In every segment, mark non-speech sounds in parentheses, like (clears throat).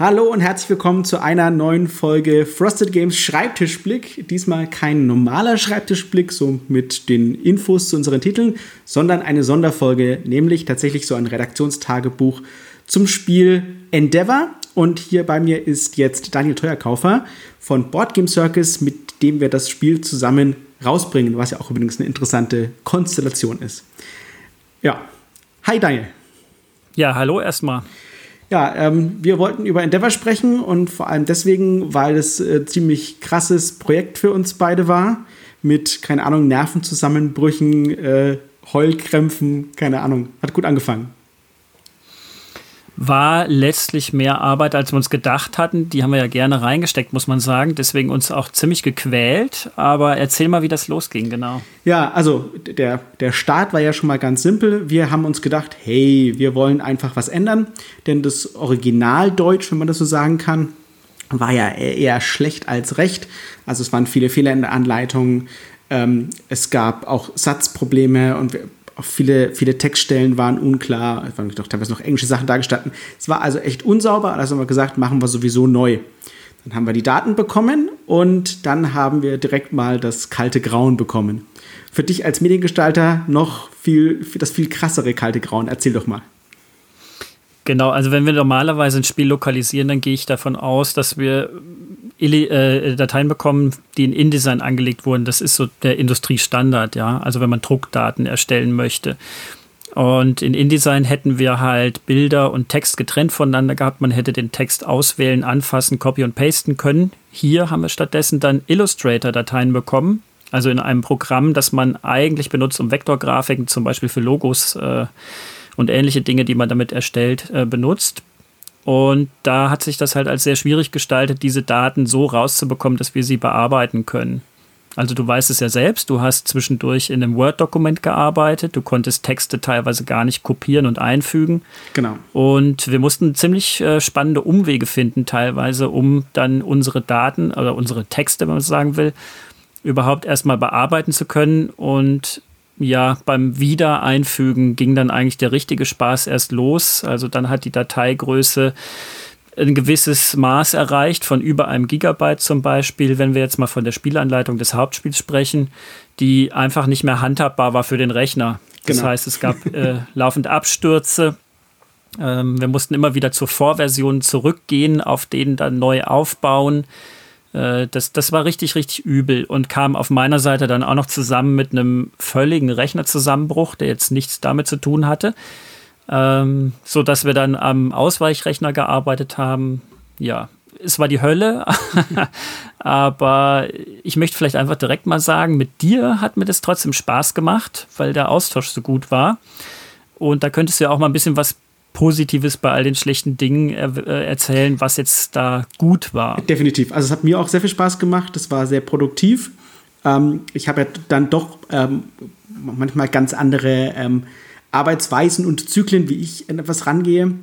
Hallo und herzlich willkommen zu einer neuen Folge Frosted Games Schreibtischblick. Diesmal kein normaler Schreibtischblick, so mit den Infos zu unseren Titeln, sondern eine Sonderfolge, nämlich tatsächlich so ein Redaktionstagebuch zum Spiel Endeavor. Und hier bei mir ist jetzt Daniel Teuerkaufer von Board Game Circus, mit dem wir das Spiel zusammen rausbringen, was ja auch übrigens eine interessante Konstellation ist. Ja, hi Daniel. Ja, hallo erstmal. Ja, ähm, wir wollten über Endeavor sprechen und vor allem deswegen, weil es äh, ziemlich krasses Projekt für uns beide war. Mit, keine Ahnung, Nervenzusammenbrüchen, äh, Heulkrämpfen, keine Ahnung. Hat gut angefangen war letztlich mehr Arbeit, als wir uns gedacht hatten. Die haben wir ja gerne reingesteckt, muss man sagen. Deswegen uns auch ziemlich gequält. Aber erzähl mal, wie das losging, genau. Ja, also der, der Start war ja schon mal ganz simpel. Wir haben uns gedacht, hey, wir wollen einfach was ändern. Denn das Originaldeutsch, wenn man das so sagen kann, war ja eher schlecht als recht. Also es waren viele Fehler in der Anleitung. Ähm, es gab auch Satzprobleme und wir viele, viele Textstellen waren unklar, es waren doch teilweise noch englische Sachen dargestanden. Es war also echt unsauber, also haben wir gesagt, machen wir sowieso neu. Dann haben wir die Daten bekommen und dann haben wir direkt mal das kalte Grauen bekommen. Für dich als Mediengestalter noch viel, das viel krassere kalte Grauen. Erzähl doch mal. Genau, also wenn wir normalerweise ein Spiel lokalisieren, dann gehe ich davon aus, dass wir Dateien bekommen, die in InDesign angelegt wurden. Das ist so der Industriestandard, ja. Also wenn man Druckdaten erstellen möchte. Und in InDesign hätten wir halt Bilder und Text getrennt voneinander gehabt. Man hätte den Text auswählen, anfassen, copy und pasten können. Hier haben wir stattdessen dann Illustrator-Dateien bekommen. Also in einem Programm, das man eigentlich benutzt, um Vektorgrafiken zum Beispiel für Logos äh, und ähnliche Dinge, die man damit erstellt, äh, benutzt. Und da hat sich das halt als sehr schwierig gestaltet, diese Daten so rauszubekommen, dass wir sie bearbeiten können. Also du weißt es ja selbst, du hast zwischendurch in einem Word-Dokument gearbeitet, du konntest Texte teilweise gar nicht kopieren und einfügen. Genau. Und wir mussten ziemlich äh, spannende Umwege finden, teilweise, um dann unsere Daten oder unsere Texte, wenn man so sagen will, überhaupt erstmal bearbeiten zu können und ja, beim Wiedereinfügen ging dann eigentlich der richtige Spaß erst los. Also dann hat die Dateigröße ein gewisses Maß erreicht, von über einem Gigabyte zum Beispiel, wenn wir jetzt mal von der Spielanleitung des Hauptspiels sprechen, die einfach nicht mehr handhabbar war für den Rechner. Das genau. heißt, es gab äh, (laughs) laufend Abstürze. Ähm, wir mussten immer wieder zur Vorversion zurückgehen, auf denen dann neu aufbauen. Äh, das, das war richtig, richtig übel und kam auf meiner Seite dann auch noch zusammen mit einem völligen Rechnerzusammenbruch, der jetzt nichts damit zu tun hatte. Ähm, so dass wir dann am Ausweichrechner gearbeitet haben. Ja, es war die Hölle, (laughs) aber ich möchte vielleicht einfach direkt mal sagen, mit dir hat mir das trotzdem Spaß gemacht, weil der Austausch so gut war. Und da könntest du ja auch mal ein bisschen was Positives bei all den schlechten Dingen er äh, erzählen, was jetzt da gut war. Definitiv. Also es hat mir auch sehr viel Spaß gemacht. Es war sehr produktiv. Ähm, ich habe ja dann doch ähm, manchmal ganz andere ähm, Arbeitsweisen und Zyklen, wie ich an etwas rangehe.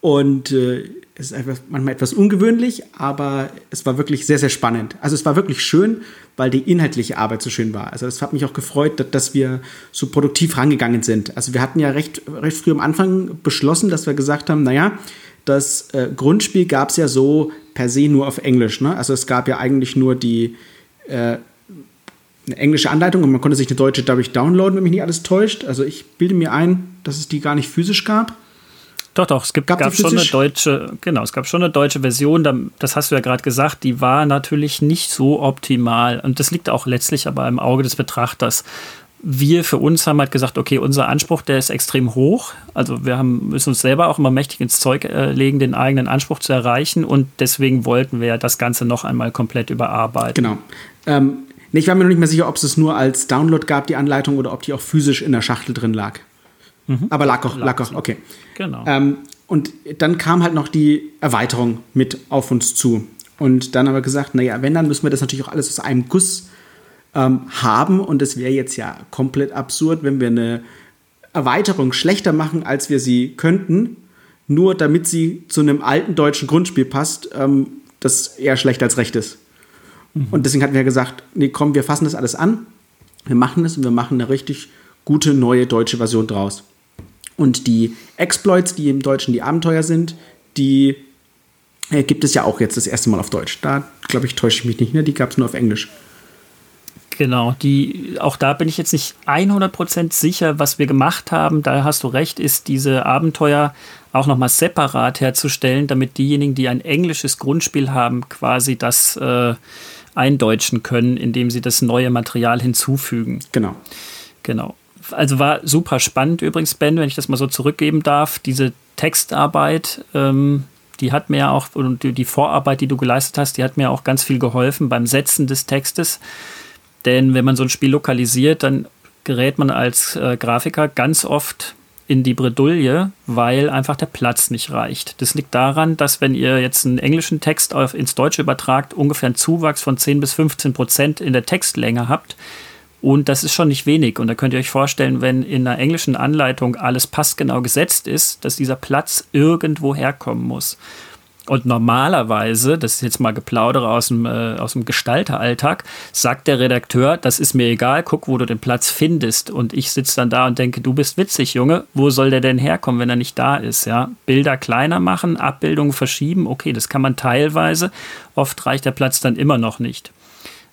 Und äh, es ist einfach manchmal etwas ungewöhnlich, aber es war wirklich sehr, sehr spannend. Also es war wirklich schön, weil die inhaltliche Arbeit so schön war. Also das hat mich auch gefreut, dass wir so produktiv rangegangen sind. Also wir hatten ja recht, recht früh am Anfang beschlossen, dass wir gesagt haben, naja, das äh, Grundspiel gab es ja so per se nur auf Englisch. Ne? Also es gab ja eigentlich nur die äh, eine englische Anleitung und man konnte sich eine deutsche dadurch downloaden, wenn mich nicht alles täuscht. Also ich bilde mir ein, dass es die gar nicht physisch gab. Doch, doch, es gibt, gab, gab schon eine deutsche, genau, es gab schon eine deutsche Version, das hast du ja gerade gesagt, die war natürlich nicht so optimal. Und das liegt auch letztlich aber im Auge des Betrachters. Wir für uns haben halt gesagt, okay, unser Anspruch, der ist extrem hoch. Also wir haben, müssen uns selber auch immer mächtig ins Zeug äh, legen, den eigenen Anspruch zu erreichen. Und deswegen wollten wir das Ganze noch einmal komplett überarbeiten. Genau. Ähm, ich war mir noch nicht mehr sicher, ob es es nur als Download gab, die Anleitung, oder ob die auch physisch in der Schachtel drin lag. Mhm. Aber lag auch, okay. Genau. Ähm, und dann kam halt noch die Erweiterung mit auf uns zu. Und dann haben wir gesagt, naja, wenn, dann müssen wir das natürlich auch alles aus einem Guss ähm, haben. Und es wäre jetzt ja komplett absurd, wenn wir eine Erweiterung schlechter machen, als wir sie könnten, nur damit sie zu einem alten deutschen Grundspiel passt, ähm, das eher schlecht als recht ist. Mhm. Und deswegen hatten wir gesagt, nee, komm, wir fassen das alles an, wir machen es und wir machen eine richtig gute neue deutsche Version draus. Und die Exploits, die im Deutschen die Abenteuer sind, die äh, gibt es ja auch jetzt das erste Mal auf Deutsch. Da, glaube ich, täusche ich mich nicht. Ne? Die gab es nur auf Englisch. Genau, die, auch da bin ich jetzt nicht 100% sicher, was wir gemacht haben. Da hast du recht, ist diese Abenteuer auch nochmal separat herzustellen, damit diejenigen, die ein englisches Grundspiel haben, quasi das äh, eindeutschen können, indem sie das neue Material hinzufügen. Genau. Genau. Also war super spannend übrigens, Ben, wenn ich das mal so zurückgeben darf. Diese Textarbeit, ähm, die hat mir auch, und die Vorarbeit, die du geleistet hast, die hat mir auch ganz viel geholfen beim Setzen des Textes. Denn wenn man so ein Spiel lokalisiert, dann gerät man als äh, Grafiker ganz oft in die Bredouille, weil einfach der Platz nicht reicht. Das liegt daran, dass wenn ihr jetzt einen englischen Text auf, ins Deutsche übertragt, ungefähr einen Zuwachs von 10 bis 15 Prozent in der Textlänge habt. Und das ist schon nicht wenig. Und da könnt ihr euch vorstellen, wenn in einer englischen Anleitung alles passgenau gesetzt ist, dass dieser Platz irgendwo herkommen muss. Und normalerweise, das ist jetzt mal Geplaudere aus dem, äh, aus dem Gestalteralltag, sagt der Redakteur, das ist mir egal, guck, wo du den Platz findest. Und ich sitze dann da und denke, du bist witzig, Junge, wo soll der denn herkommen, wenn er nicht da ist? Ja? Bilder kleiner machen, Abbildungen verschieben, okay, das kann man teilweise. Oft reicht der Platz dann immer noch nicht.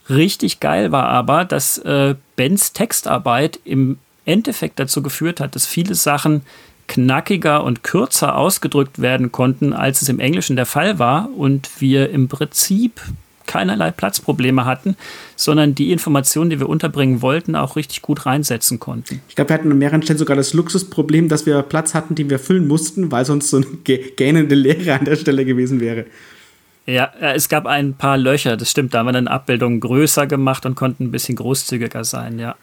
Richtig geil war aber, dass äh, Bens Textarbeit im Endeffekt dazu geführt hat, dass viele Sachen knackiger und kürzer ausgedrückt werden konnten, als es im Englischen der Fall war und wir im Prinzip keinerlei Platzprobleme hatten, sondern die Informationen, die wir unterbringen wollten, auch richtig gut reinsetzen konnten. Ich glaube, wir hatten an mehreren Stellen sogar das Luxusproblem, dass wir Platz hatten, den wir füllen mussten, weil sonst so eine gähnende Leere an der Stelle gewesen wäre. Ja, es gab ein paar Löcher, das stimmt. Da haben wir dann Abbildungen größer gemacht und konnten ein bisschen großzügiger sein, ja.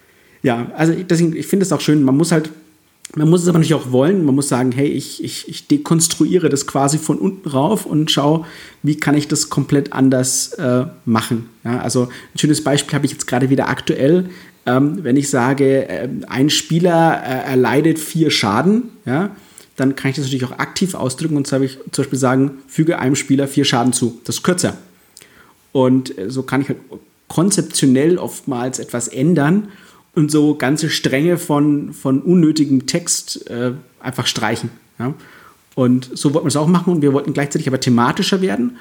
Ja, also deswegen, ich finde es auch schön, man muss halt man muss es aber natürlich auch wollen. Man muss sagen, hey, ich, ich, ich dekonstruiere das quasi von unten rauf und schaue, wie kann ich das komplett anders äh, machen. Ja, also ein schönes Beispiel habe ich jetzt gerade wieder aktuell. Ähm, wenn ich sage, äh, ein Spieler äh, erleidet vier Schaden, ja, dann kann ich das natürlich auch aktiv ausdrücken und zwar ich zum Beispiel sagen, füge einem Spieler vier Schaden zu. Das ist kürzer. Und äh, so kann ich halt konzeptionell oftmals etwas ändern und so ganze Stränge von, von unnötigem Text äh, einfach streichen. Ja? Und so wollten wir es auch machen und wir wollten gleichzeitig aber thematischer werden.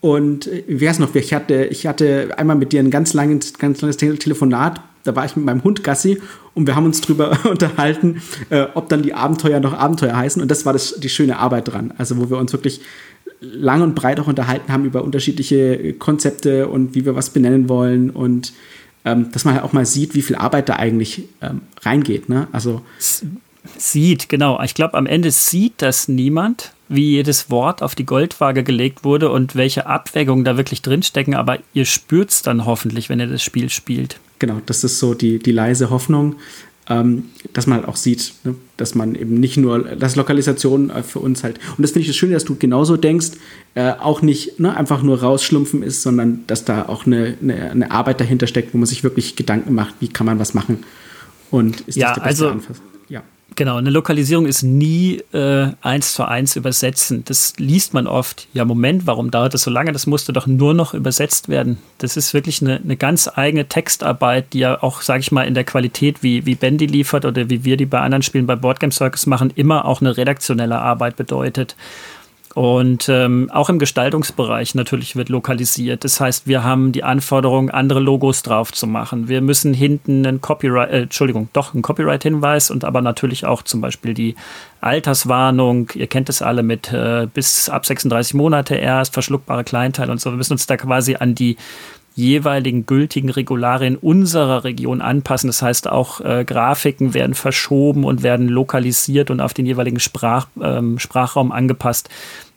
Und äh, wie es noch? Ich hatte, ich hatte einmal mit dir ein ganz langes, ganz langes Telefonat. Da war ich mit meinem Hund Gassi und wir haben uns darüber (laughs) unterhalten, äh, ob dann die Abenteuer noch Abenteuer heißen. Und das war das, die schöne Arbeit dran. Also, wo wir uns wirklich lang und breit auch unterhalten haben über unterschiedliche Konzepte und wie wir was benennen wollen und ähm, dass man halt auch mal sieht, wie viel Arbeit da eigentlich ähm, reingeht. Ne? Also sieht, genau. Ich glaube, am Ende sieht das niemand, wie jedes Wort auf die Goldwaage gelegt wurde und welche Abwägungen da wirklich drinstecken, aber ihr spürt es dann hoffentlich, wenn ihr das Spiel spielt. Genau, das ist so die, die leise Hoffnung ähm, dass man halt auch sieht, ne? dass man eben nicht nur, dass Lokalisation äh, für uns halt, und das finde ich das Schöne, dass du genauso denkst, äh, auch nicht ne, einfach nur rausschlumpfen ist, sondern dass da auch eine, eine, eine, Arbeit dahinter steckt, wo man sich wirklich Gedanken macht, wie kann man was machen. Und ist ja, das der beste also, Anfass? Ja. Genau, eine Lokalisierung ist nie äh, eins zu eins übersetzen. Das liest man oft. Ja, Moment, warum dauert das so lange? Das musste doch nur noch übersetzt werden. Das ist wirklich eine, eine ganz eigene Textarbeit, die ja auch, sage ich mal, in der Qualität, wie, wie Bendy liefert oder wie wir die bei anderen Spielen bei Boardgame Circus machen, immer auch eine redaktionelle Arbeit bedeutet. Und ähm, auch im Gestaltungsbereich natürlich wird lokalisiert. Das heißt, wir haben die Anforderung, andere Logos drauf zu machen. Wir müssen hinten einen Copyright, äh, Entschuldigung, doch einen Copyright-Hinweis und aber natürlich auch zum Beispiel die Alterswarnung. Ihr kennt es alle mit äh, bis ab 36 Monate erst, verschluckbare Kleinteile und so. Wir müssen uns da quasi an die jeweiligen gültigen Regularien unserer Region anpassen. Das heißt, auch äh, Grafiken werden verschoben und werden lokalisiert und auf den jeweiligen Sprach, ähm, Sprachraum angepasst.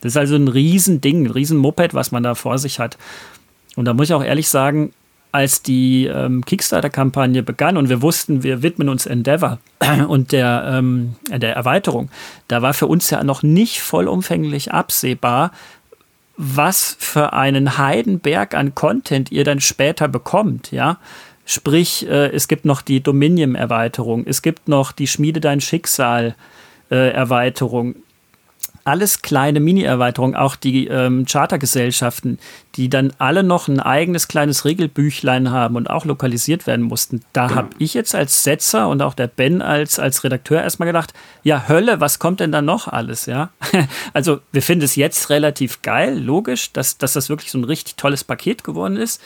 Das ist also ein Riesending, ein Riesenmoped, was man da vor sich hat. Und da muss ich auch ehrlich sagen, als die ähm, Kickstarter-Kampagne begann und wir wussten, wir widmen uns Endeavor (clears throat) und der, ähm, der Erweiterung, da war für uns ja noch nicht vollumfänglich absehbar, was für einen Heidenberg an Content ihr dann später bekommt, ja. Sprich, äh, es gibt noch die Dominion-Erweiterung, es gibt noch die Schmiede dein Schicksal-Erweiterung. Alles kleine Mini-Erweiterungen, auch die ähm, Chartergesellschaften, die dann alle noch ein eigenes kleines Regelbüchlein haben und auch lokalisiert werden mussten. Da genau. habe ich jetzt als Setzer und auch der Ben als, als Redakteur erstmal gedacht, ja, Hölle, was kommt denn da noch alles, ja? (laughs) also wir finden es jetzt relativ geil, logisch, dass, dass das wirklich so ein richtig tolles Paket geworden ist.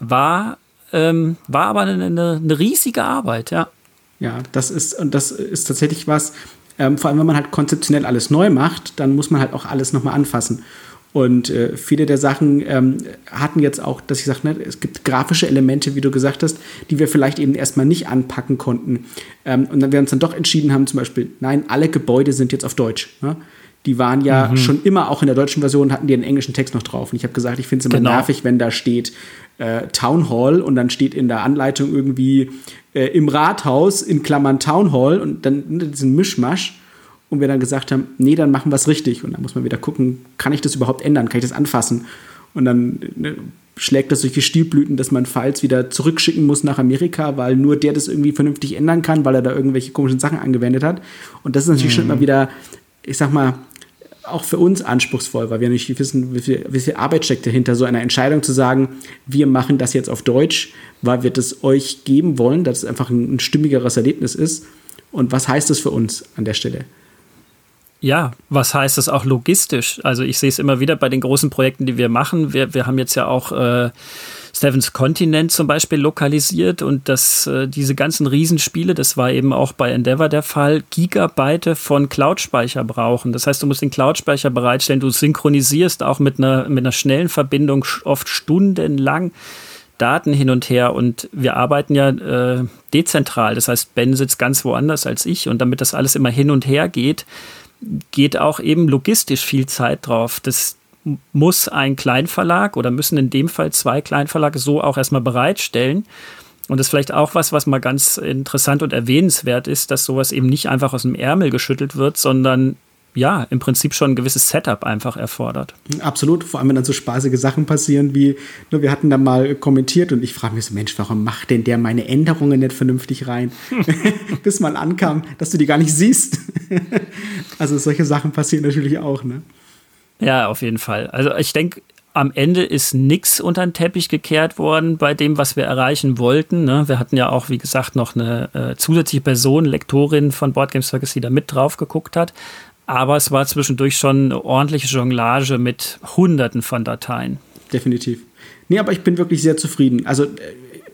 War, ähm, war aber eine, eine, eine riesige Arbeit, ja. Ja, das ist, und das ist tatsächlich was, ähm, vor allem wenn man halt konzeptionell alles neu macht, dann muss man halt auch alles nochmal anfassen. Und äh, viele der Sachen ähm, hatten jetzt auch, dass ich sage, ne, es gibt grafische Elemente, wie du gesagt hast, die wir vielleicht eben erstmal nicht anpacken konnten. Ähm, und dann wir uns dann doch entschieden haben, zum Beispiel, nein, alle Gebäude sind jetzt auf Deutsch. Ne? Die waren ja mhm. schon immer, auch in der deutschen Version, hatten die einen englischen Text noch drauf. Und ich habe gesagt, ich finde es immer genau. nervig, wenn da steht äh, Town Hall und dann steht in der Anleitung irgendwie äh, im Rathaus in Klammern Town Hall und dann ne, diesen Mischmasch. Und wir dann gesagt haben, nee, dann machen wir es richtig. Und dann muss man wieder gucken, kann ich das überhaupt ändern? Kann ich das anfassen? Und dann ne, schlägt das durch die Stilblüten, dass man Files wieder zurückschicken muss nach Amerika, weil nur der das irgendwie vernünftig ändern kann, weil er da irgendwelche komischen Sachen angewendet hat. Und das ist natürlich mhm. schon immer wieder, ich sag mal, auch für uns anspruchsvoll, weil wir nicht wissen, wie viel, wie viel Arbeit steckt dahinter, so eine Entscheidung zu sagen, wir machen das jetzt auf Deutsch, weil wir das euch geben wollen, dass es einfach ein, ein stimmigeres Erlebnis ist. Und was heißt das für uns an der Stelle? Ja, was heißt das auch logistisch? Also ich sehe es immer wieder bei den großen Projekten, die wir machen. Wir, wir haben jetzt ja auch äh, Seven's Continent zum Beispiel lokalisiert und das, äh, diese ganzen Riesenspiele, das war eben auch bei Endeavor der Fall, Gigabyte von Cloud-Speicher brauchen. Das heißt, du musst den Cloud-Speicher bereitstellen, du synchronisierst auch mit einer, mit einer schnellen Verbindung oft stundenlang. Daten hin und her und wir arbeiten ja äh, dezentral. Das heißt, Ben sitzt ganz woanders als ich und damit das alles immer hin und her geht, geht auch eben logistisch viel Zeit drauf. Das, muss ein Kleinverlag oder müssen in dem Fall zwei Kleinverlage so auch erstmal bereitstellen. Und das ist vielleicht auch was, was mal ganz interessant und erwähnenswert ist, dass sowas eben nicht einfach aus dem Ärmel geschüttelt wird, sondern ja, im Prinzip schon ein gewisses Setup einfach erfordert. Absolut, vor allem wenn dann so spaßige Sachen passieren wie, ne, wir hatten da mal kommentiert und ich frage mich so, Mensch, warum macht denn der meine Änderungen nicht vernünftig rein? (laughs) (laughs) Bis mal ankam, dass du die gar nicht siehst. (laughs) also solche Sachen passieren natürlich auch, ne? Ja, auf jeden Fall. Also ich denke, am Ende ist nichts unter den Teppich gekehrt worden bei dem, was wir erreichen wollten. Ne? Wir hatten ja auch, wie gesagt, noch eine äh, zusätzliche Person, Lektorin von Board Game Circus, die da mit drauf geguckt hat. Aber es war zwischendurch schon eine ordentliche Jonglage mit Hunderten von Dateien. Definitiv. Nee, aber ich bin wirklich sehr zufrieden. Also äh,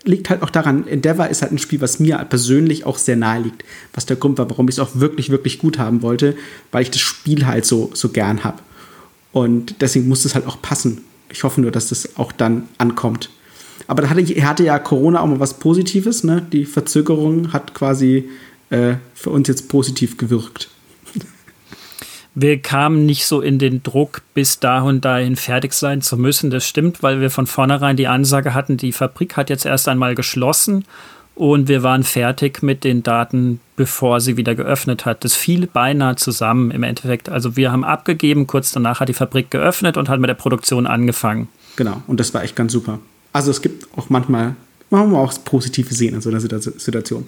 liegt halt auch daran, Endeavor ist halt ein Spiel, was mir persönlich auch sehr nahe liegt. Was der Grund war, warum ich es auch wirklich, wirklich gut haben wollte, weil ich das Spiel halt so, so gern habe. Und deswegen muss es halt auch passen. Ich hoffe nur, dass das auch dann ankommt. Aber da hatte, hatte ja Corona auch mal was Positives. Ne? Die Verzögerung hat quasi äh, für uns jetzt positiv gewirkt. Wir kamen nicht so in den Druck, bis da und dahin fertig sein zu müssen. Das stimmt, weil wir von vornherein die Ansage hatten, die Fabrik hat jetzt erst einmal geschlossen und wir waren fertig mit den Daten, bevor sie wieder geöffnet hat. Das fiel beinahe zusammen im Endeffekt. Also wir haben abgegeben, kurz danach hat die Fabrik geöffnet und hat mit der Produktion angefangen. Genau, und das war echt ganz super. Also es gibt auch manchmal, machen wir auch das Positive sehen in so einer Situation.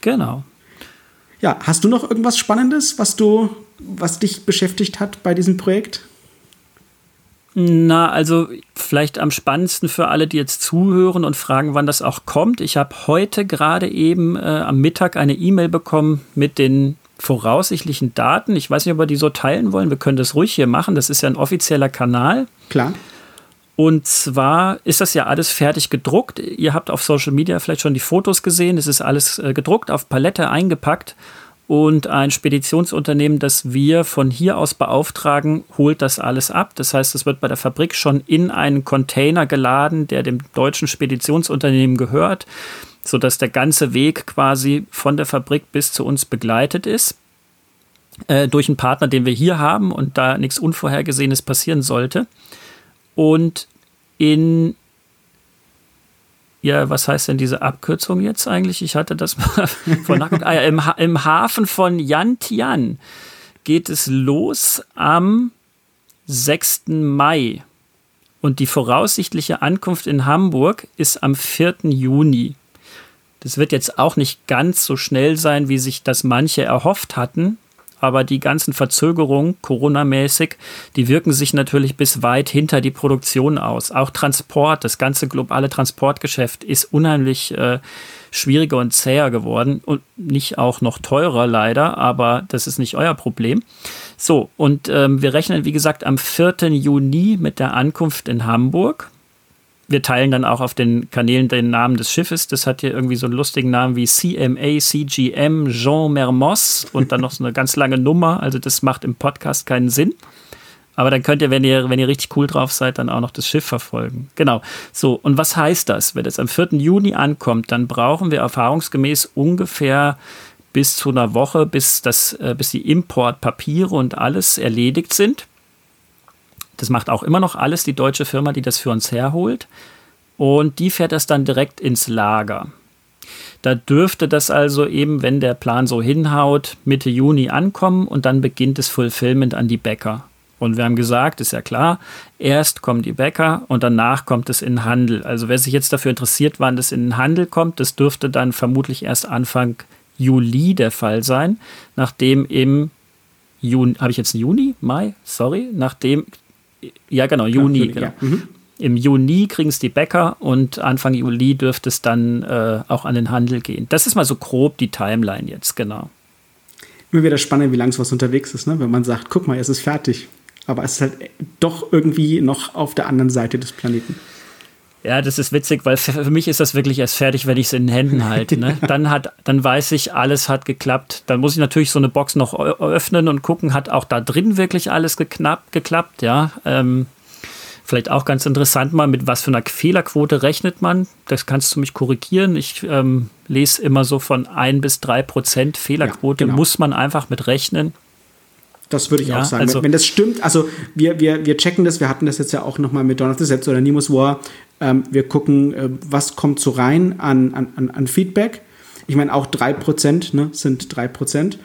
Genau. Ja, hast du noch irgendwas Spannendes, was du, was dich beschäftigt hat bei diesem Projekt? Na, also vielleicht am spannendsten für alle, die jetzt zuhören und fragen, wann das auch kommt. Ich habe heute gerade eben äh, am Mittag eine E-Mail bekommen mit den voraussichtlichen Daten. Ich weiß nicht, ob wir die so teilen wollen. Wir können das ruhig hier machen. Das ist ja ein offizieller Kanal. Klar. Und zwar ist das ja alles fertig gedruckt. Ihr habt auf Social Media vielleicht schon die Fotos gesehen. Es ist alles äh, gedruckt, auf Palette eingepackt und ein Speditionsunternehmen, das wir von hier aus beauftragen, holt das alles ab. Das heißt, es wird bei der Fabrik schon in einen Container geladen, der dem deutschen Speditionsunternehmen gehört, sodass der ganze Weg quasi von der Fabrik bis zu uns begleitet ist. Äh, durch einen Partner, den wir hier haben und da nichts Unvorhergesehenes passieren sollte. Und in ja, was heißt denn diese Abkürzung jetzt eigentlich? Ich hatte das mal (laughs) nachgeguckt. Ah, ja, im, ha im Hafen von Yantian geht es los am 6. Mai. Und die voraussichtliche Ankunft in Hamburg ist am 4. Juni. Das wird jetzt auch nicht ganz so schnell sein, wie sich das manche erhofft hatten. Aber die ganzen Verzögerungen, Corona-mäßig, die wirken sich natürlich bis weit hinter die Produktion aus. Auch Transport, das ganze globale Transportgeschäft ist unheimlich äh, schwieriger und zäher geworden und nicht auch noch teurer leider, aber das ist nicht euer Problem. So, und ähm, wir rechnen, wie gesagt, am 4. Juni mit der Ankunft in Hamburg wir teilen dann auch auf den Kanälen den Namen des Schiffes. Das hat hier irgendwie so einen lustigen Namen wie CMA, CGM, Jean Mermoz und dann noch so eine ganz lange Nummer. Also das macht im Podcast keinen Sinn. Aber dann könnt ihr, wenn ihr, wenn ihr richtig cool drauf seid, dann auch noch das Schiff verfolgen. Genau. So, und was heißt das? Wenn es am 4. Juni ankommt, dann brauchen wir erfahrungsgemäß ungefähr bis zu einer Woche, bis, das, äh, bis die Importpapiere und alles erledigt sind. Das macht auch immer noch alles die deutsche Firma, die das für uns herholt. Und die fährt das dann direkt ins Lager. Da dürfte das also eben, wenn der Plan so hinhaut, Mitte Juni ankommen und dann beginnt das Fulfillment an die Bäcker. Und wir haben gesagt, ist ja klar, erst kommen die Bäcker und danach kommt es in den Handel. Also wer sich jetzt dafür interessiert, wann das in den Handel kommt, das dürfte dann vermutlich erst Anfang Juli der Fall sein, nachdem im Juni, habe ich jetzt Juni, Mai, sorry, nachdem ja, genau, Juni. Juni genau. Ja. Mhm. Im Juni kriegen es die Bäcker und Anfang Juli dürfte es dann äh, auch an den Handel gehen. Das ist mal so grob die Timeline jetzt, genau. Immer wieder spannend, wie lange was unterwegs ist, ne? wenn man sagt, guck mal, es ist fertig. Aber es ist halt doch irgendwie noch auf der anderen Seite des Planeten. Ja, das ist witzig, weil für mich ist das wirklich erst fertig, wenn ich es in den Händen halte. Ne? (laughs) Dann, hat, dann weiß ich, alles hat geklappt. Dann muss ich natürlich so eine Box noch öffnen und gucken, hat auch da drin wirklich alles geknappt, geklappt. Ja, ähm, vielleicht auch ganz interessant mal, mit was für einer Fehlerquote rechnet man. Das kannst du mich korrigieren. Ich ähm, lese immer so von ein bis drei Prozent Fehlerquote. Ja, genau. Muss man einfach mit rechnen. Das würde ich ja, auch sagen. Also, wenn, wenn, das stimmt, also wir, wir, wir checken das, wir hatten das jetzt ja auch nochmal mit Dawn of the Sets oder Nemo's War. Ähm, wir gucken, äh, was kommt so rein an, an, an Feedback. Ich meine, auch 3% ne, sind 3%.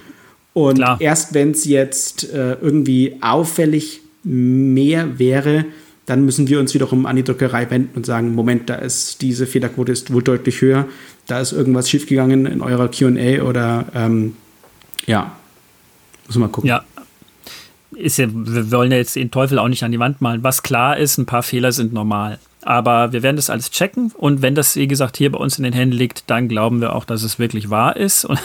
Und Klar. erst wenn es jetzt äh, irgendwie auffällig mehr wäre, dann müssen wir uns wiederum an die Druckerei wenden und sagen, Moment, da ist diese Fehlerquote ist wohl deutlich höher, da ist irgendwas schiefgegangen in eurer Q&A oder ähm, ja, muss man mal gucken. Ja, ist ja, wir wollen ja jetzt den Teufel auch nicht an die Wand malen. Was klar ist, ein paar Fehler sind normal. Aber wir werden das alles checken und wenn das, wie gesagt, hier bei uns in den Händen liegt, dann glauben wir auch, dass es wirklich wahr ist. (laughs) Und,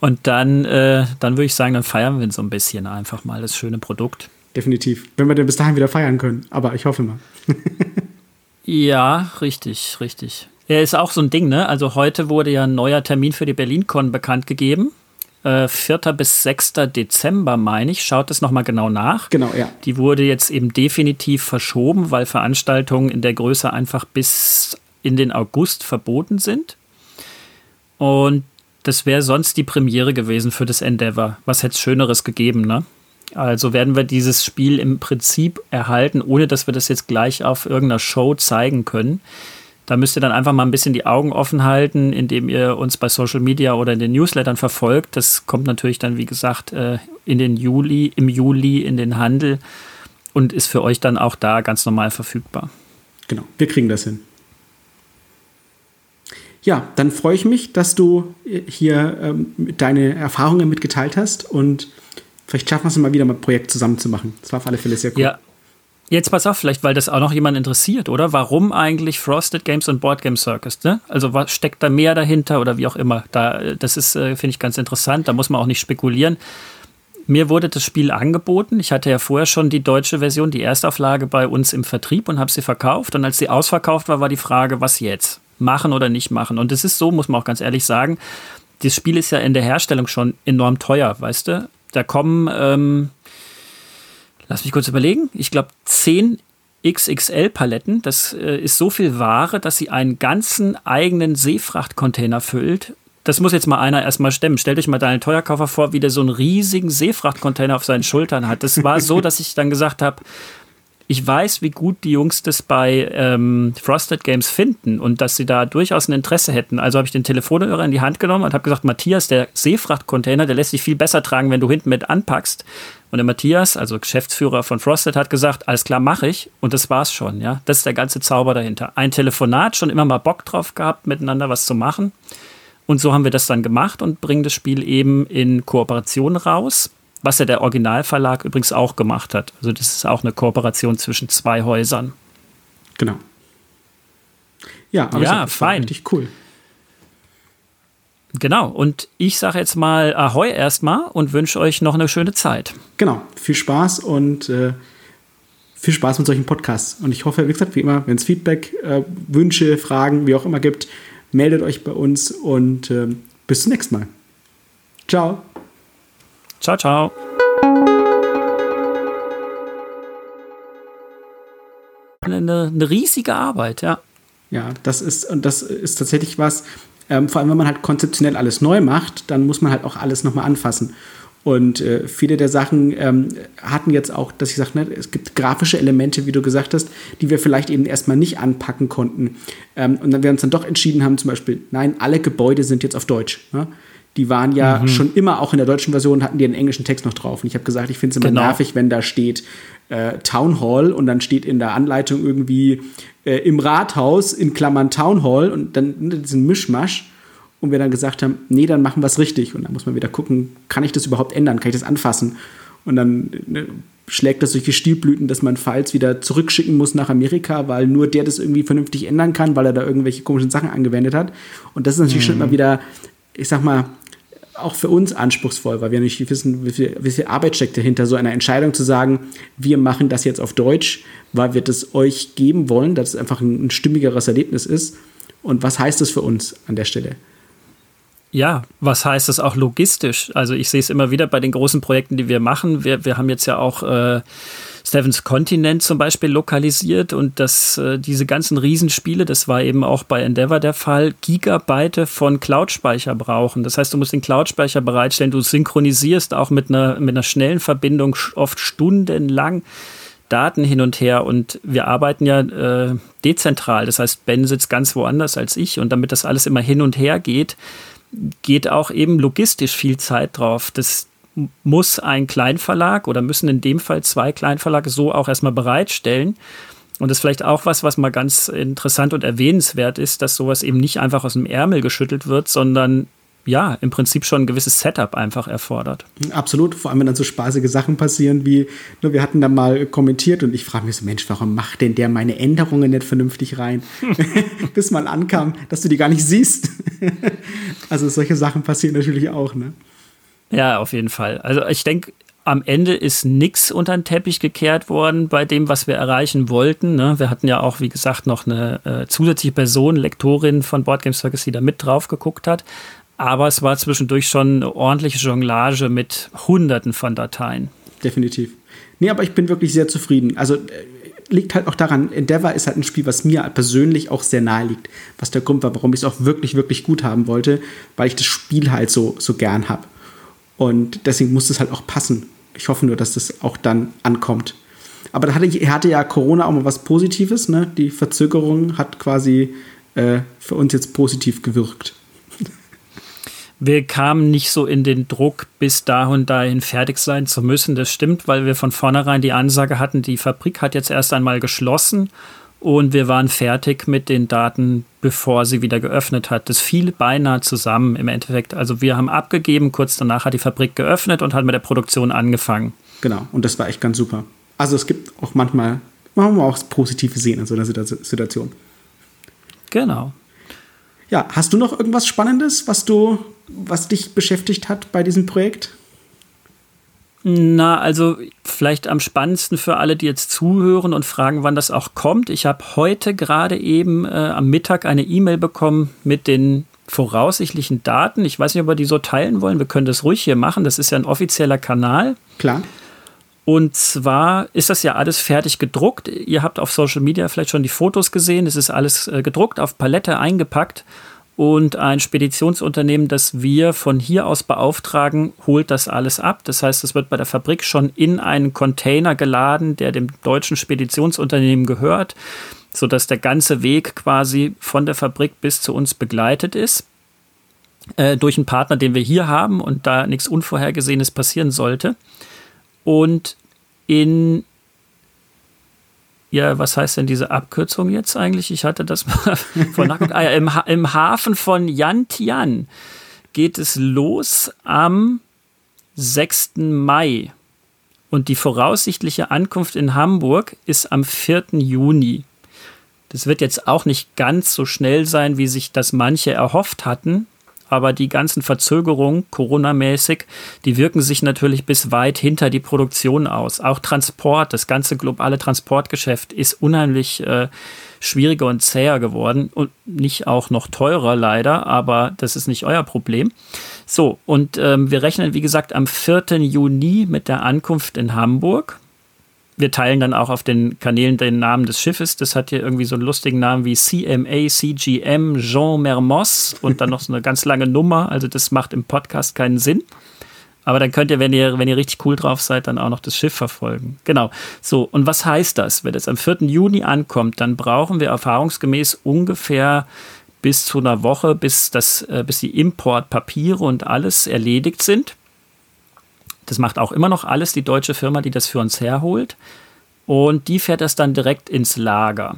und dann, äh, dann würde ich sagen, dann feiern wir so ein bisschen einfach mal das schöne Produkt. Definitiv. Wenn wir denn bis dahin wieder feiern können. Aber ich hoffe mal. (laughs) ja, richtig, richtig. Ja, ist auch so ein Ding, ne? Also heute wurde ja ein neuer Termin für die BerlinCon bekannt gegeben. 4. Äh, bis 6. Dezember, meine ich. Schaut es nochmal genau nach. Genau, ja. Die wurde jetzt eben definitiv verschoben, weil Veranstaltungen in der Größe einfach bis in den August verboten sind. Und das wäre sonst die Premiere gewesen für das Endeavor. Was hätte es Schöneres gegeben, ne? Also werden wir dieses Spiel im Prinzip erhalten, ohne dass wir das jetzt gleich auf irgendeiner Show zeigen können. Da müsst ihr dann einfach mal ein bisschen die Augen offen halten, indem ihr uns bei Social Media oder in den Newslettern verfolgt. Das kommt natürlich dann, wie gesagt, äh, in den Juli, im Juli in den Handel und ist für euch dann auch da ganz normal verfügbar. Genau, wir kriegen das hin. Ja, dann freue ich mich, dass du äh, hier ähm, deine Erfahrungen mitgeteilt hast und vielleicht schaffen wir es mal wieder mal ein Projekt zusammen zu machen. Das war auf alle Fälle sehr cool. Ja, Jetzt pass auf, vielleicht, weil das auch noch jemand interessiert, oder? Warum eigentlich Frosted Games und Board Game Circus? Ne? Also was steckt da mehr dahinter oder wie auch immer? Da, das ist, äh, finde ich, ganz interessant. Da muss man auch nicht spekulieren. Mir wurde das Spiel angeboten. Ich hatte ja vorher schon die deutsche Version, die Erstauflage bei uns im Vertrieb und habe sie verkauft. Und als sie ausverkauft war, war die Frage, was jetzt? Machen oder nicht machen? Und es ist so, muss man auch ganz ehrlich sagen, das Spiel ist ja in der Herstellung schon enorm teuer, weißt du? Da kommen ähm, lass mich kurz überlegen, ich glaube 10 XXL-Paletten. Das äh, ist so viel Ware, dass sie einen ganzen eigenen Seefrachtcontainer füllt. Das muss jetzt mal einer erstmal stemmen. Stellt euch mal deinen Teuerkaufer vor, wie der so einen riesigen Seefrachtcontainer auf seinen Schultern hat. Das war so, (laughs) dass ich dann gesagt habe, ich weiß, wie gut die Jungs das bei ähm, Frosted Games finden und dass sie da durchaus ein Interesse hätten. Also habe ich den Telefonhörer in die Hand genommen und habe gesagt, Matthias, der Seefrachtcontainer, der lässt sich viel besser tragen, wenn du hinten mit anpackst. Und der Matthias, also Geschäftsführer von Frosted, hat gesagt, alles klar, mache ich. Und das war's schon, ja. Das ist der ganze Zauber dahinter. Ein Telefonat, schon immer mal Bock drauf gehabt, miteinander was zu machen. Und so haben wir das dann gemacht und bringen das Spiel eben in Kooperation raus. was ja der Originalverlag übrigens auch gemacht hat. Also das ist auch eine Kooperation zwischen zwei Häusern. Genau. Ja, aber ja, fein. Richtig cool. Genau, und ich sage jetzt mal Ahoi erstmal und wünsche euch noch eine schöne Zeit. Genau, viel Spaß und äh, viel Spaß mit solchen Podcasts. Und ich hoffe, wie gesagt, wie immer, wenn es Feedback, äh, Wünsche, Fragen, wie auch immer gibt, meldet euch bei uns und äh, bis zum nächsten Mal. Ciao. Ciao, ciao. Eine, eine riesige Arbeit, ja. Ja, das ist, und das ist tatsächlich was, ähm, vor allem wenn man halt konzeptionell alles neu macht, dann muss man halt auch alles nochmal anfassen. Und äh, viele der Sachen ähm, hatten jetzt auch, dass ich sage, ne, es gibt grafische Elemente, wie du gesagt hast, die wir vielleicht eben erstmal nicht anpacken konnten. Ähm, und dann wir uns dann doch entschieden haben, zum Beispiel, nein, alle Gebäude sind jetzt auf Deutsch. Ne? Die waren ja mhm. schon immer, auch in der deutschen Version, hatten die einen englischen Text noch drauf. Und ich habe gesagt, ich finde es immer genau. nervig, wenn da steht äh, Town Hall und dann steht in der Anleitung irgendwie äh, im Rathaus in Klammern Town Hall und dann ne, diesen Mischmasch und wir dann gesagt haben, nee, dann machen wir es richtig. Und dann muss man wieder gucken, kann ich das überhaupt ändern? Kann ich das anfassen? Und dann ne, schlägt das solche Stilblüten, dass man Files wieder zurückschicken muss nach Amerika, weil nur der das irgendwie vernünftig ändern kann, weil er da irgendwelche komischen Sachen angewendet hat. Und das ist natürlich mhm. schon immer wieder, ich sag mal, auch für uns anspruchsvoll, weil wir nicht wissen, wie viel, wie viel Arbeit steckt dahinter, so eine Entscheidung zu sagen, wir machen das jetzt auf Deutsch, weil wir das euch geben wollen, dass es einfach ein, ein stimmigeres Erlebnis ist. Und was heißt das für uns an der Stelle? Ja, was heißt das auch logistisch? Also ich sehe es immer wieder bei den großen Projekten, die wir machen. Wir, wir haben jetzt ja auch äh, Stevens Continent zum Beispiel lokalisiert und das, äh, diese ganzen Riesenspiele, das war eben auch bei Endeavor der Fall, Gigabyte von Cloud-Speicher brauchen. Das heißt, du musst den Cloud-Speicher bereitstellen, du synchronisierst auch mit einer, mit einer schnellen Verbindung oft stundenlang. Daten hin und her und wir arbeiten ja äh, dezentral. Das heißt, Ben sitzt ganz woanders als ich und damit das alles immer hin und her geht, geht auch eben logistisch viel Zeit drauf. Das muss ein Kleinverlag oder müssen in dem Fall zwei Kleinverlage so auch erstmal bereitstellen. Und das ist vielleicht auch was, was mal ganz interessant und erwähnenswert ist, dass sowas eben nicht einfach aus dem Ärmel geschüttelt wird, sondern ja, im Prinzip schon ein gewisses Setup einfach erfordert. Absolut, vor allem wenn dann so spaßige Sachen passieren wie, ne, wir hatten da mal kommentiert und ich frage mich so, Mensch, warum macht denn der meine Änderungen nicht vernünftig rein? (laughs) Bis mal ankam, dass du die gar nicht siehst. (laughs) also solche Sachen passieren natürlich auch, ne? Ja, auf jeden Fall. Also ich denke, am Ende ist nichts unter den Teppich gekehrt worden bei dem, was wir erreichen wollten. Ne? Wir hatten ja auch, wie gesagt, noch eine äh, zusätzliche Person, Lektorin von Board Game Circus, die da mit drauf geguckt hat. Aber es war zwischendurch schon eine ordentliche Jonglage mit Hunderten von Dateien. Definitiv. Nee, aber ich bin wirklich sehr zufrieden. Also äh, liegt halt auch daran, Endeavor ist halt ein Spiel, was mir persönlich auch sehr nahe liegt. Was der Grund war, warum ich es auch wirklich, wirklich gut haben wollte, weil ich das Spiel halt so, so gern habe. Und deswegen muss es halt auch passen. Ich hoffe nur, dass das auch dann ankommt. Aber da hatte, hatte ja Corona auch mal was Positives. Ne? Die Verzögerung hat quasi äh, für uns jetzt positiv gewirkt wir kamen nicht so in den Druck, bis da und dahin fertig sein zu müssen. Das stimmt, weil wir von vornherein die Ansage hatten, die Fabrik hat jetzt erst einmal geschlossen und wir waren fertig mit den Daten, bevor sie wieder geöffnet hat. Das fiel beinahe zusammen im Endeffekt. Also wir haben abgegeben, kurz danach hat die Fabrik geöffnet und hat mit der Produktion angefangen. Genau, und das war echt ganz super. Also es gibt auch manchmal, man muss auch das Positive sehen in so einer Situation. Genau. Ja, hast du noch irgendwas Spannendes, was du was dich beschäftigt hat bei diesem Projekt? Na, also vielleicht am spannendsten für alle, die jetzt zuhören und fragen, wann das auch kommt. Ich habe heute gerade eben äh, am Mittag eine E-Mail bekommen mit den voraussichtlichen Daten. Ich weiß nicht, ob wir die so teilen wollen. Wir können das ruhig hier machen. Das ist ja ein offizieller Kanal. Klar. Und zwar ist das ja alles fertig gedruckt. Ihr habt auf Social Media vielleicht schon die Fotos gesehen. Es ist alles äh, gedruckt, auf Palette eingepackt und ein Speditionsunternehmen, das wir von hier aus beauftragen, holt das alles ab. Das heißt, es wird bei der Fabrik schon in einen Container geladen, der dem deutschen Speditionsunternehmen gehört, sodass der ganze Weg quasi von der Fabrik bis zu uns begleitet ist. Äh, durch einen Partner, den wir hier haben und da nichts Unvorhergesehenes passieren sollte. Und in ja, was heißt denn diese Abkürzung jetzt eigentlich? Ich hatte das mal (laughs) nachgeguckt. Ah ja, im, im Hafen von Yantian geht es los am 6. Mai und die voraussichtliche Ankunft in Hamburg ist am 4. Juni. Das wird jetzt auch nicht ganz so schnell sein, wie sich das manche erhofft hatten, aber die ganzen Verzögerungen, Corona-mäßig, die wirken sich natürlich bis weit hinter die Produktion aus. Auch Transport, das ganze globale Transportgeschäft ist unheimlich äh, schwieriger und zäher geworden und nicht auch noch teurer leider, aber das ist nicht euer Problem. So, und ähm, wir rechnen, wie gesagt, am 4. Juni mit der Ankunft in Hamburg. Wir teilen dann auch auf den Kanälen den Namen des Schiffes. Das hat hier irgendwie so einen lustigen Namen wie CMA, CGM, Jean Mermoz und dann noch so eine (laughs) ganz lange Nummer. Also das macht im Podcast keinen Sinn. Aber dann könnt ihr, wenn ihr, wenn ihr richtig cool drauf seid, dann auch noch das Schiff verfolgen. Genau. So, und was heißt das? Wenn es am 4. Juni ankommt, dann brauchen wir erfahrungsgemäß ungefähr bis zu einer Woche, bis, das, äh, bis die Importpapiere und alles erledigt sind. Das macht auch immer noch alles die deutsche Firma, die das für uns herholt. Und die fährt das dann direkt ins Lager.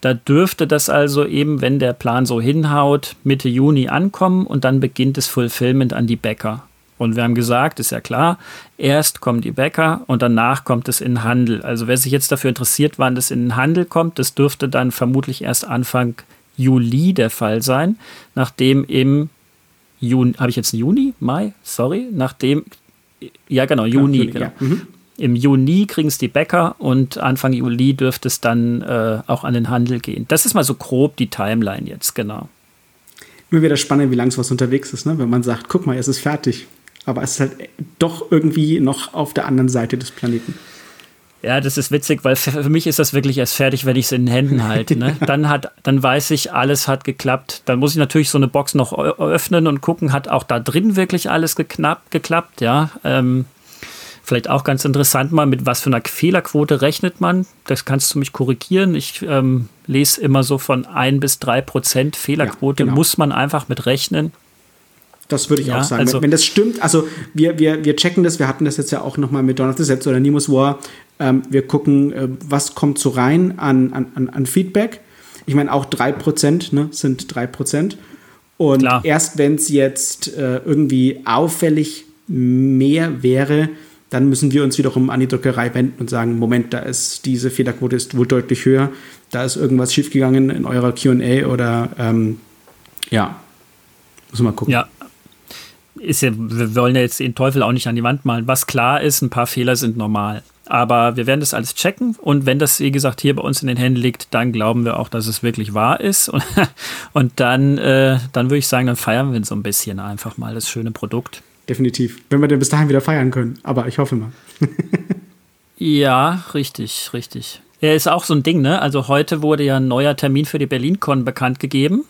Da dürfte das also eben, wenn der Plan so hinhaut, Mitte Juni ankommen und dann beginnt das Fulfillment an die Bäcker. Und wir haben gesagt, ist ja klar, erst kommen die Bäcker und danach kommt es in den Handel. Also wer sich jetzt dafür interessiert, wann das in den Handel kommt, das dürfte dann vermutlich erst Anfang Juli der Fall sein, nachdem im Juni, habe ich jetzt Juni, Mai, sorry, nachdem, ja genau, Juni, ja, Juni genau. Ja. Mhm. Im Juni kriegen es die Bäcker und Anfang Juli dürfte es dann äh, auch an den Handel gehen. Das ist mal so grob die Timeline jetzt, genau. Immer wieder spannend, wie lange sowas unterwegs ist, ne? wenn man sagt, guck mal, es ist fertig aber es ist halt doch irgendwie noch auf der anderen Seite des Planeten. Ja, das ist witzig, weil für mich ist das wirklich erst fertig, wenn ich es in den Händen halte. Ne? (laughs) Dann, hat, dann weiß ich, alles hat geklappt. Dann muss ich natürlich so eine Box noch öffnen und gucken, hat auch da drin wirklich alles geknappt, geklappt. Ja, ähm, vielleicht auch ganz interessant mal, mit was für einer Fehlerquote rechnet man. Das kannst du mich korrigieren. Ich ähm, lese immer so von ein bis drei Prozent Fehlerquote, ja, genau. muss man einfach mit rechnen. Das würde ich ja, auch sagen. Also wenn, wenn, das stimmt, also wir, wir, wir checken das, wir hatten das jetzt ja auch nochmal mit Dawn of the Sets oder Nemo's War. Ähm, wir gucken, äh, was kommt so rein an, an, an Feedback. Ich meine, auch 3% ne, sind 3%. Und Klar. erst wenn es jetzt äh, irgendwie auffällig mehr wäre, dann müssen wir uns wiederum an die Druckerei wenden und sagen, Moment, da ist diese Fehlerquote ist wohl deutlich höher, da ist irgendwas schiefgegangen in eurer Q&A oder ähm, ja, muss man mal gucken. Ja, ist ja, wir wollen ja jetzt den Teufel auch nicht an die Wand malen. Was klar ist, ein paar Fehler sind normal. Aber wir werden das alles checken und wenn das, wie gesagt, hier bei uns in den Händen liegt, dann glauben wir auch, dass es wirklich wahr ist. Und, (laughs) und dann, äh, dann würde ich sagen, dann feiern wir so ein bisschen einfach mal das schöne Produkt. Definitiv. Wenn wir denn bis dahin wieder feiern können. Aber ich hoffe mal. (laughs) ja, richtig, richtig. Ja, ist auch so ein Ding, ne? Also heute wurde ja ein neuer Termin für die BerlinCon bekannt gegeben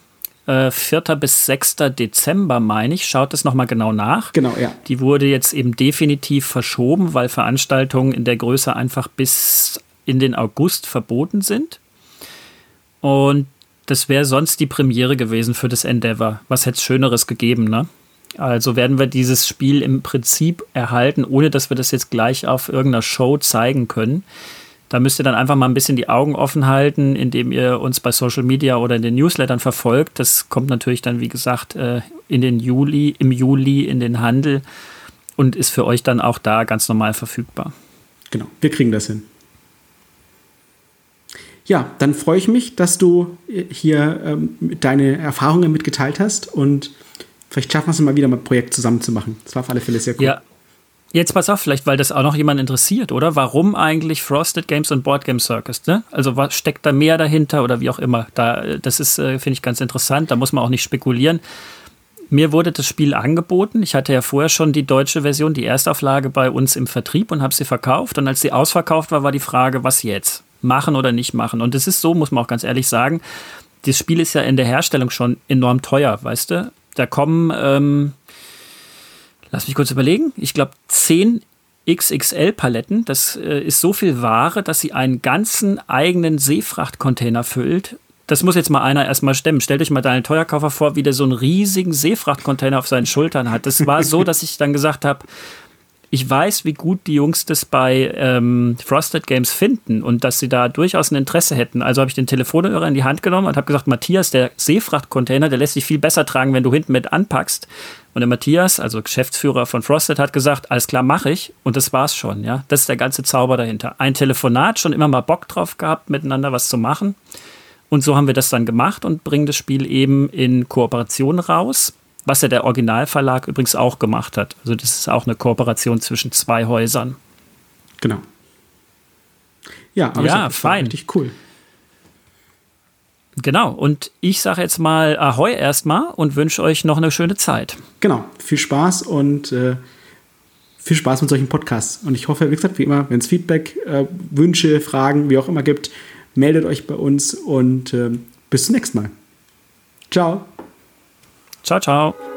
äh, 4. bis 6. Dezember, meine ich. Schaut es nochmal genau nach. Genau, ja. Die wurde jetzt eben definitiv verschoben, weil Veranstaltungen in der Größe einfach bis in den August verboten sind. Und das wäre sonst die Premiere gewesen für das Endeavor. Was hätte es Schöneres gegeben, ne? Also werden wir dieses Spiel im Prinzip erhalten, ohne dass wir das jetzt gleich auf irgendeiner Show zeigen können. Da müsst ihr dann einfach mal ein bisschen die Augen offen halten, indem ihr uns bei Social Media oder in den Newslettern verfolgt. Das kommt natürlich dann, wie gesagt, äh, in den Juli, im Juli in den Handel und ist für euch dann auch da ganz normal verfügbar. Genau, wir kriegen das hin. Ja, dann freue ich mich, dass du hier ähm, deine Erfahrungen mitgeteilt hast und vielleicht schaffen wir es mal wieder mal ein Projekt zusammen zu machen. Das war auf alle Fälle sehr cool. Ja, Jetzt pass auf, vielleicht, weil das auch noch jemand interessiert, oder? Warum eigentlich Frosted Games und Board Game Circus? Ne? Also was steckt da mehr dahinter oder wie auch immer? Da, das ist, äh, finde ich, ganz interessant. Da muss man auch nicht spekulieren. Mir wurde das Spiel angeboten. Ich hatte ja vorher schon die deutsche Version, die Erstauflage bei uns im Vertrieb und habe sie verkauft. Und als sie ausverkauft war, war die Frage, was jetzt? Machen oder nicht machen? Und es ist so, muss man auch ganz ehrlich sagen, das Spiel ist ja in der Herstellung schon enorm teuer, weißt du? Da kommen ähm, lass mich kurz überlegen, ich glaube 10 XXL-Paletten. Das äh, ist so viel Ware, dass sie einen ganzen eigenen Seefrachtcontainer füllt. Das muss jetzt mal einer erstmal stemmen. Stellt euch mal deinen Teuerkaufer vor, wie der so einen riesigen Seefrachtcontainer auf seinen Schultern hat. Das war so, (laughs) dass ich dann gesagt habe, ich weiß, wie gut die Jungs das bei ähm, Frosted Games finden und dass sie da durchaus ein Interesse hätten. Also habe ich den Telefonhörer in die Hand genommen und habe gesagt, Matthias, der Seefrachtcontainer, der lässt sich viel besser tragen, wenn du hinten mit anpackst. Und der Matthias, also Geschäftsführer von Frosted, hat gesagt, alles klar, mache ich. Und das war's schon, ja. Das ist der ganze Zauber dahinter. Ein Telefonat, schon immer mal Bock drauf gehabt, miteinander was zu machen. Und so haben wir das dann gemacht und bringen das Spiel eben in Kooperation raus was ja der Originalverlag übrigens auch gemacht hat. Also das ist auch eine Kooperation zwischen zwei Häusern. Genau. Ja, aber ja, ich, fein. Richtig cool. Genau, und ich sage jetzt mal Ahoi erstmal und wünsche euch noch eine schöne Zeit. Genau, viel Spaß und äh, viel Spaß mit solchen Podcasts. Und ich hoffe, wie gesagt, wie immer, wenn es Feedback, äh, Wünsche, Fragen, wie auch immer gibt, meldet euch bei uns und äh, bis zum nächsten Mal. Ciao. Ciao, ciao.